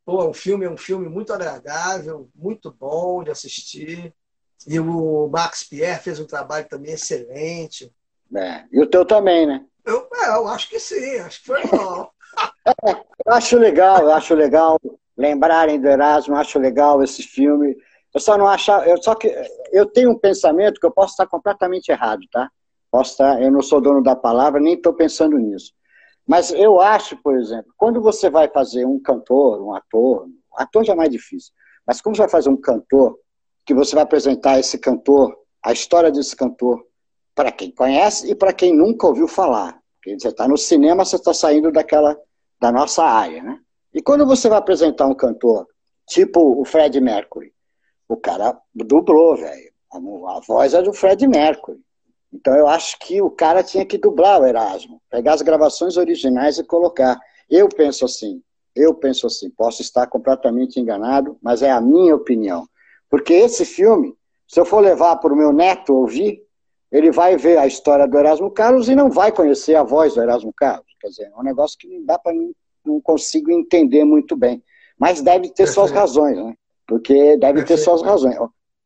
Pô, o filme é um filme muito agradável, muito bom de assistir. E o Max Pierre fez um trabalho também excelente. É, e o teu também, né? Eu, é, eu acho que sim, acho que foi bom. Eu acho legal, eu acho legal lembrarem do Erasmo, acho legal esse filme. Eu só não acho, eu só que eu tenho um pensamento que eu posso estar completamente errado, tá? Posso estar, eu não sou dono da palavra, nem estou pensando nisso. Mas eu acho, por exemplo, quando você vai fazer um cantor, um ator, ator já é mais difícil, mas como você vai fazer um cantor, que você vai apresentar esse cantor, a história desse cantor, para quem conhece e para quem nunca ouviu falar. Você está no cinema, você está saindo daquela da nossa área, né? E quando você vai apresentar um cantor, tipo o Fred Mercury, o cara dublou, velho. A, voz é do Fred Mercury. Então eu acho que o cara tinha que dublar o Erasmo, pegar as gravações originais e colocar. Eu penso assim, eu penso assim, posso estar completamente enganado, mas é a minha opinião. Porque esse filme, se eu for levar para o meu neto ouvir, ele vai ver a história do Erasmo Carlos e não vai conhecer a voz do Erasmo Carlos. Quer dizer, é um negócio que não dá para não consigo entender muito bem. Mas deve ter suas razões, né? Porque deve ter suas razões.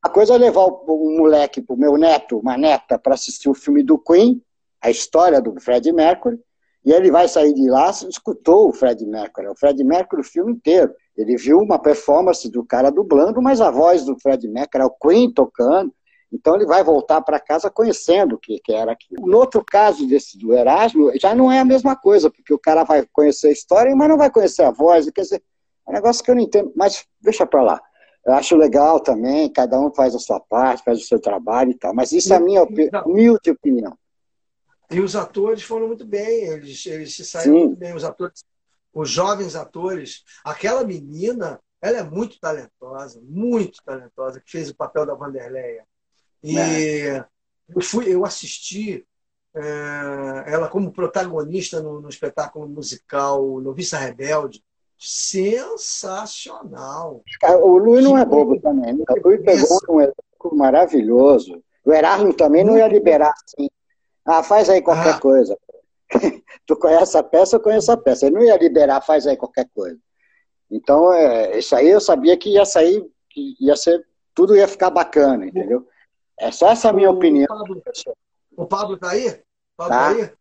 A coisa é levar o, moleque, o meu neto, uma neta, para assistir o filme do Queen, a história do Fred Mercury, e ele vai sair de lá, escutou o Fred Mercury, o Fred Mercury o filme inteiro. Ele viu uma performance do cara dublando, mas a voz do Fred Mercury é o Queen tocando, então ele vai voltar para casa conhecendo o que, que era aquilo. No outro caso desse do Erasmo, já não é a mesma coisa, porque o cara vai conhecer a história, mas não vai conhecer a voz. Quer dizer, é um negócio que eu não entendo, mas deixa para lá. Eu acho legal também, cada um faz a sua parte, faz o seu trabalho e tal. Mas isso é a minha humilde opinião. E os atores foram muito bem, eles, eles se saíram Sim. muito bem, os atores, os jovens atores. Aquela menina, ela é muito talentosa, muito talentosa, que fez o papel da Vanderleia. E é. eu, fui, eu assisti é, ela como protagonista no, no espetáculo musical Noviça Rebelde, sensacional. O Luiz não é bobo também. Né? O Luiz pegou um elenco maravilhoso. O Erasmo também não ia liberar assim. Ah, faz aí qualquer ah. coisa. tu conhece a peça, eu conheço a peça. Ele não ia liberar, faz aí qualquer coisa. Então, é, isso aí eu sabia que ia sair, que ia ser, tudo ia ficar bacana, entendeu? É só essa minha o opinião. Pablo, o Pablo tá aí? Pablo tá, tá aí?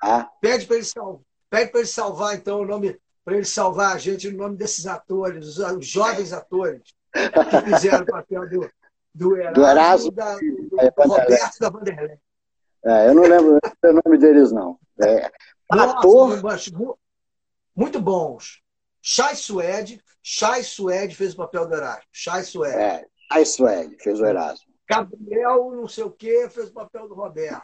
Tá. Pede para ele, salvar, pede ele salvar, então, o nome para ele salvar a gente no nome desses atores, os, os jovens atores que fizeram o papel do, do Erasmo, do Erasmo da, do, do, Roberto da Vanderlei. É, eu não lembro o nome deles, não. É, Ator. muito bons. Chai Suede, Chai Suede fez o papel do Erasmo. Chai Suede. É, Chai Suede fez o Erasmo. Gabriel, não sei o quê, fez o papel do Roberto.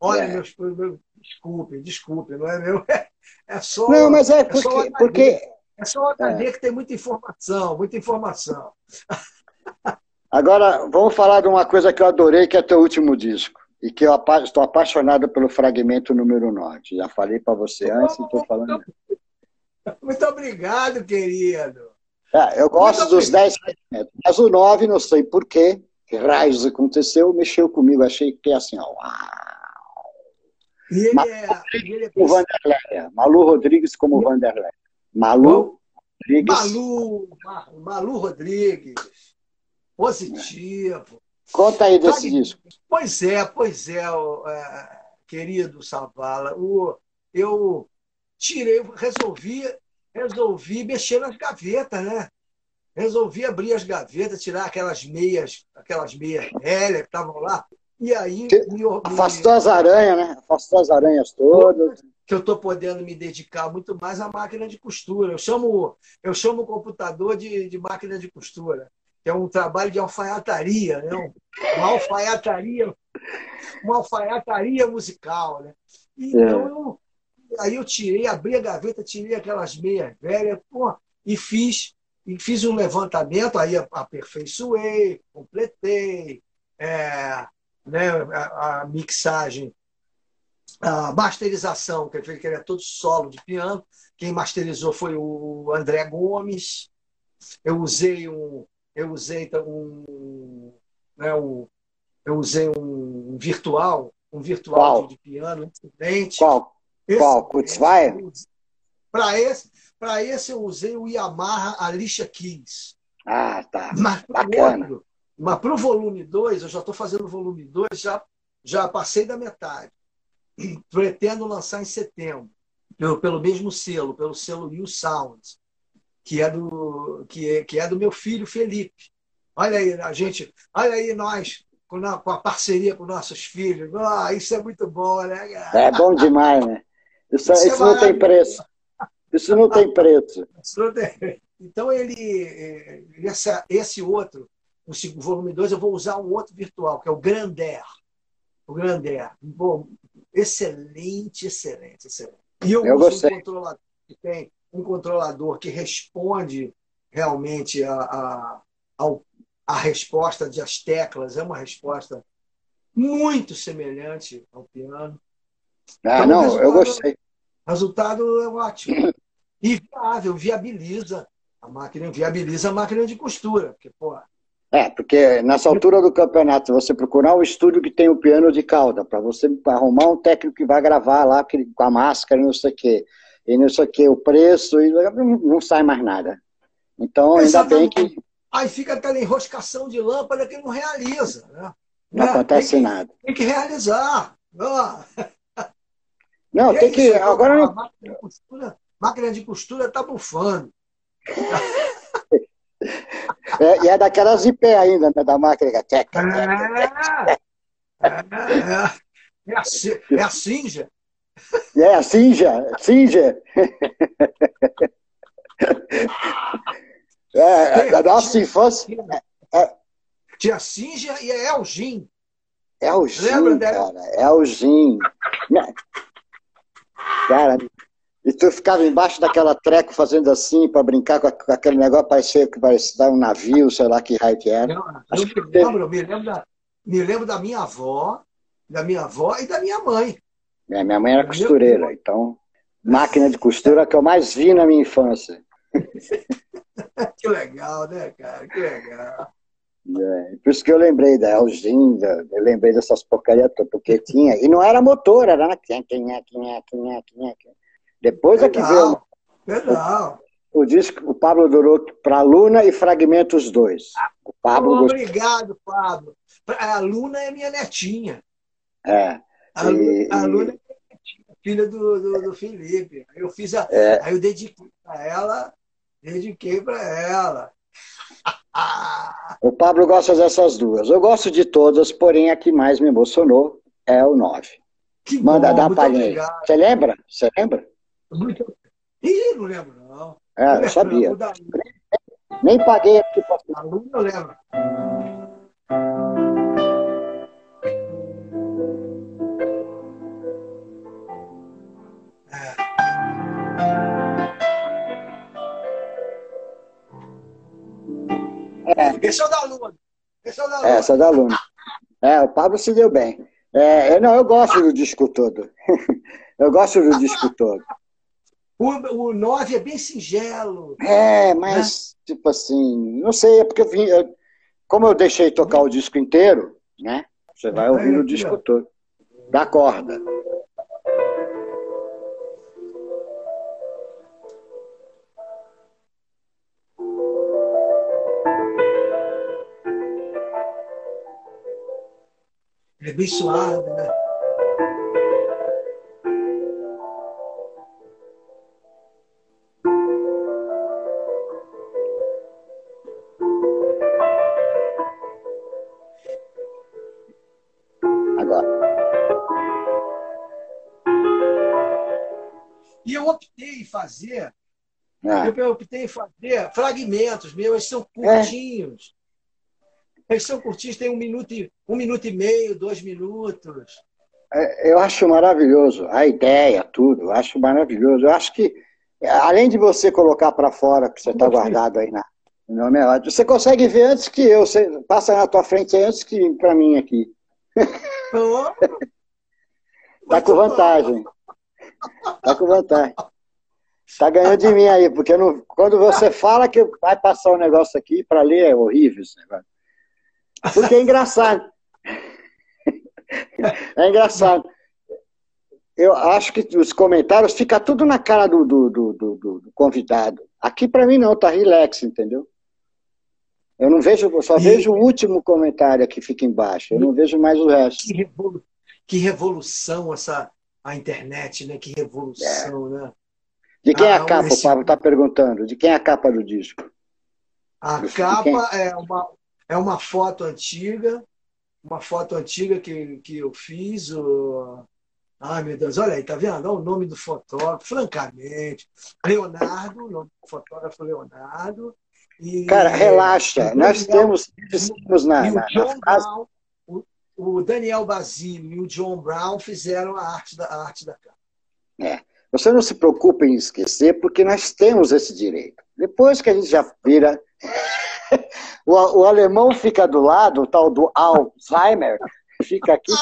Olha, é. meus, meus, desculpe, desculpe, não é meu. É, só. Não, mas é porque. É só porque, é só HD é. que tem muita informação, muita informação. Agora, vamos falar de uma coisa que eu adorei, que é teu último disco. E que eu estou apaixonado pelo fragmento número 9. Já falei para você antes e estou falando. Muito obrigado, querido. É, eu gosto dos 10 fragmentos. Mas o 9, não sei porquê, que raios aconteceu, mexeu comigo. Achei que é assim, ó, uau. E ele Malu é. Ele é como Vanderleia. Malu Rodrigues como Vanderleia. Malu Rodrigues. Malu, Malu Rodrigues. Positivo. Conta aí desse disco. Pois é, pois é, é querido Savala. O, eu tirei, resolvi, resolvi mexer nas gavetas, né? Resolvi abrir as gavetas, tirar aquelas meias, aquelas meias velhas que estavam lá. E aí. Me, Afastou as aranhas, né? Afastou as aranhas todas. Que eu estou podendo me dedicar muito mais à máquina de costura. Eu chamo, eu chamo o computador de, de máquina de costura que é um trabalho de alfaiataria, né? uma alfaiataria, uma alfaiataria musical. Né? Então, é. eu, aí eu tirei, abri a gaveta, tirei aquelas meias velhas pô, e fiz e fiz um levantamento, aí aperfeiçoei, completei, é, né, a, a, mixagem, a masterização, que ele era todo solo de piano. Quem masterizou foi o André Gomes. Eu usei um, eu usei um, né, um eu usei um virtual, um virtual Qual? de piano excelente. Qual? Esse, Qual? Kutzweier? Para esse, para esse eu usei o Yamaha Alicia Keys. Ah, tá. Mas Bacana. Outro, mas para o volume 2, eu já estou fazendo o volume 2, já, já passei da metade. Pretendo lançar em setembro, pelo, pelo mesmo selo, pelo selo New Sounds que é do, que é, que é do meu filho Felipe. Olha aí, a gente, olha aí nós com a, com a parceria com nossos filhos. Oh, isso é muito bom, né? É bom demais, né? Isso, isso, isso é não tem preço. Isso não tem preço. Então, ele, esse, esse outro, o volume 2, eu vou usar um outro virtual, que é o Grandeur. O Grandeur. Bom, excelente, excelente, excelente. E eu, eu uso gostei. um controlador que tem um controlador que responde realmente a, a, a resposta das teclas, é uma resposta muito semelhante ao piano. Ah, então, não, eu gostei. O resultado é ótimo. E viável, viabiliza a máquina, viabiliza a máquina de costura. Porque, pô, é, porque nessa altura do campeonato, você procurar um estúdio que tem o piano de cauda, para você arrumar um técnico que vai gravar lá com a máscara e não sei o quê e não sei o que, o preço, e não sai mais nada. Então, ainda bem que. Aí fica aquela enroscação de lâmpada que não realiza. Né? Não é, acontece que, nada. Tem que realizar. Não, não tem que. Agora não. Máquina de costura, está bufando. É, e é daquelas de pé ainda, né, da máquina. É, é, é, é, a, é a cinja. É, a Sinja, Sinja. É, a nossa infância. É, tinha Sinja e a Elgin. Elgin, cara, Elgin. Cara, e tu ficava embaixo daquela treco fazendo assim para brincar com, aquele negócio, parecia que parecia um navio, sei lá que raio que era. Não, eu me lembro, me lembro, da, me lembro da minha avó, da minha avó e da minha mãe. É, minha mãe era costureira, então máquina de costura que eu mais vi na minha infância. que legal, né, cara? Que legal. É, por isso que eu lembrei da Elginda, eu lembrei dessas porcarias todas, porque tinha, e não era motor, era na quinha, quinha, quinha, quinha, quinha. Depois legal, é que veio. Legal. O, o disco, o Pablo durou para Luna e Fragmentos 2. O Pablo oh, Obrigado, Pablo. A Luna é minha netinha. É. A, e, a Luna é filha do, do, do, Felipe. Aí eu fiz a, é. aí eu dediquei para ela, dediquei para ela. o Pablo gosta dessas duas. Eu gosto de todas, porém a que mais me emocionou é o 9. Que Manda bom, dar palhinha. Você lembra? Você lembra? Muito. Ih, não lembro, não. É, eu sabia. Nem paguei aqui para. Aluno eu lembro. É. Esse é o da Luna. Esse é o da Luna. É, essa é da Luna. É, o Pablo se deu bem. É, não, eu gosto do disco todo. eu gosto do disco todo. O, 9 é bem singelo. É, mas, né? tipo assim, não sei, é porque eu vim, eu, como eu deixei tocar o disco inteiro, né? Você vai ouvir o disco todo. Da corda. É bem suave, né? Fazer, ah. eu optei em fazer fragmentos meus, eles são é. curtinhos. É. Eles são curtinhos, tem um minuto, e, um minuto e meio, dois minutos. É, eu acho maravilhoso a ideia, tudo. Eu acho maravilhoso. Eu acho que, além de você colocar para fora, que você está guardado aí na, no meu rádio, você consegue ver antes que eu. Você passa na tua frente antes que para mim aqui. Oh, tá com vantagem. Tá com vantagem. Tá ganhando de mim aí, porque não, quando você fala que vai passar um negócio aqui para ler, é horrível esse negócio. Porque é engraçado. É engraçado. Eu acho que os comentários fica tudo na cara do, do, do, do, do convidado. Aqui para mim não, tá relax, entendeu? Eu não vejo, eu só e... vejo o último comentário que fica embaixo. Eu não vejo mais o resto. Que, revolu... que revolução essa a internet, né? Que revolução, é. né? De quem é a ah, capa, esse... o Pablo está perguntando? De quem é a capa do disco? A do capa é uma, é uma foto antiga, uma foto antiga que, que eu fiz. O... Ai, meu Deus, olha aí, tá vendo? Olha o nome do fotógrafo, francamente. Leonardo, o nome do fotógrafo Leonardo. E, Cara, relaxa, nós temos, temos na, na, na Brown, o, o, Daniel Basílio e o John Brown fizeram a arte da, a arte da capa. É. Você não se preocupe em esquecer, porque nós temos esse direito. Depois que a gente já vira o, o alemão fica do lado, o tal do Alzheimer, fica aqui.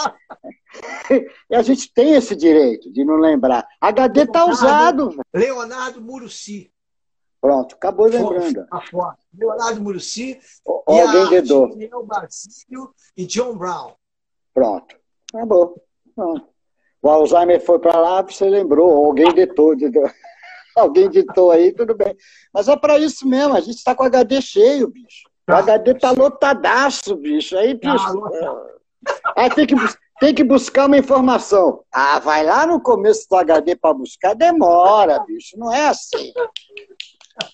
e a gente tem esse direito de não lembrar. HD está usado. Leonardo Muruci. Pronto, acabou lembrando. Foto. Leonardo Muruci e alguém dedou. Daniel Basílio e John Brown. Pronto, acabou. Pronto. O Alzheimer foi para lá, você lembrou, alguém detou. alguém ditou aí, tudo bem. Mas é para isso mesmo, a gente está com o HD cheio, bicho. O HD tá lotadaço, bicho. Aí, tá bicho. É... Aí tem que, tem que buscar uma informação. Ah, vai lá no começo do HD para buscar, demora, bicho. Não é assim.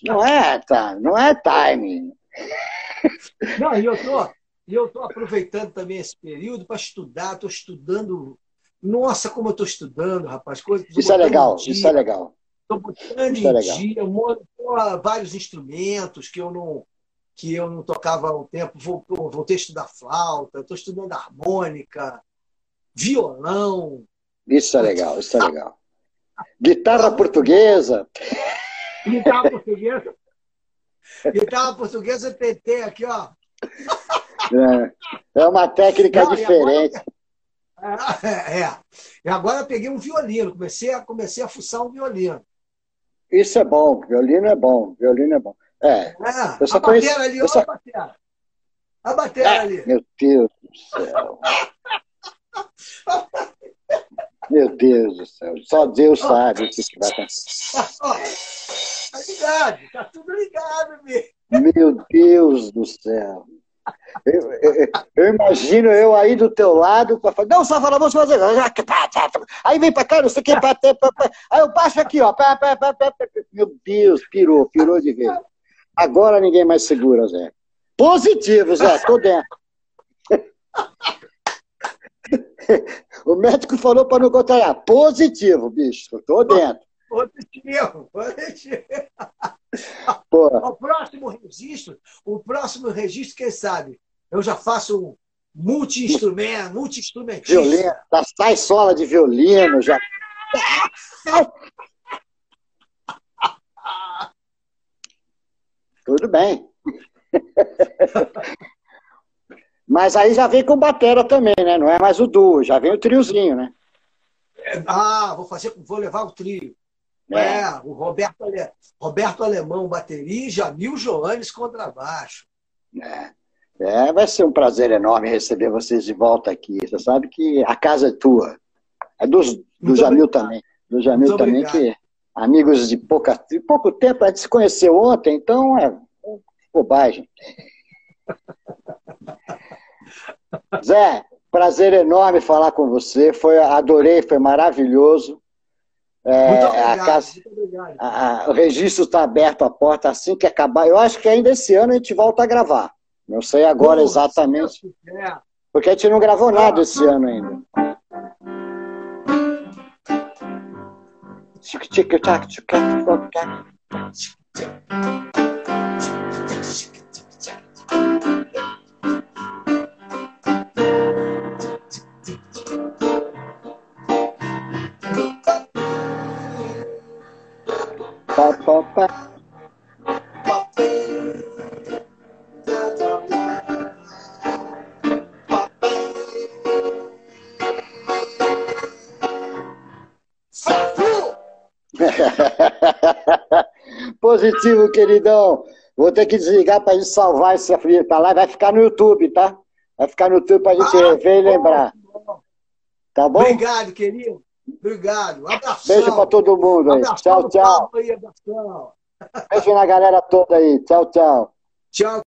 Não é, tá? Não é timing. Não, e eu tô, eu tô aproveitando também esse período para estudar, estou estudando. Nossa, como eu estou estudando, rapaz. Coisa, isso é legal, isso é legal. Estou botando em é dia, vários instrumentos que eu não que eu não tocava há um tempo, vou, voltei a estudar flauta, estou estudando harmônica, violão. Isso é legal, isso é legal. Guitarra portuguesa. Guitarra portuguesa. Guitarra portuguesa TT aqui, ó. É, é uma técnica não, diferente. Agora, é, é. E agora eu peguei um violino, comecei a, comecei a fuçar um violino. Isso é bom, violino é bom, violino é bom. É. Ah, eu só a conheço, batera ali, olha só... a batera. A batera é, ali. Meu Deus do céu. meu Deus do céu. Só Deus oh. sabe o que vai acontecer. Tá ligado, tá tudo ligado, meu. Meu Deus do céu. Eu, eu, eu, imagino eu aí do teu lado para falar, não, só fala, vamos fazer. Aí vem para cá, não sei o que, aí eu passo aqui, ó. Meu Deus, pirou, pirou de vez. Agora ninguém mais segura, Zé. Positivo, Zé, tô dentro. O médico falou para não contrariar. Positivo, bicho. Estou dentro. Positivo, positivo. O próximo registro, o próximo registro, quem sabe? Eu já faço um multi-instrumento, multi-instrumentista. Violino, sai sola de violino, já. Tudo bem. Mas aí já vem com batera também, né? Não é mais o duo, já vem o triozinho, né? Ah, vou fazer, vou levar o trio. É, é o Roberto, Ale... Roberto Alemão, bateria, e Jamil Joanes, contrabaixo. É. é, vai ser um prazer enorme receber vocês de volta aqui. Você sabe que a casa é tua. É dos, do Jamil obrigado. também. Do Jamil Muito também, obrigado. que amigos de, pouca, de pouco tempo, a gente se conheceu ontem, então é bobagem. Zé, prazer enorme falar com você. Foi, adorei, foi maravilhoso. É, muito obrigado, a casa, muito obrigado. A, a, o registro está aberto a porta assim que acabar. Eu acho que ainda esse ano a gente volta a gravar. Não sei agora exatamente. Porque a gente não gravou nada esse ano ainda. Positivo, queridão. Vou ter que desligar para a gente salvar essa tá lá. Vai ficar no YouTube, tá? Vai ficar no YouTube para a gente ah, rever e lembrar. Tá bom? Obrigado, querido. Obrigado. Abração. Beijo para todo mundo aí. Tchau, tchau. Aí, Beijo na galera toda aí. Tchau, tchau. Tchau.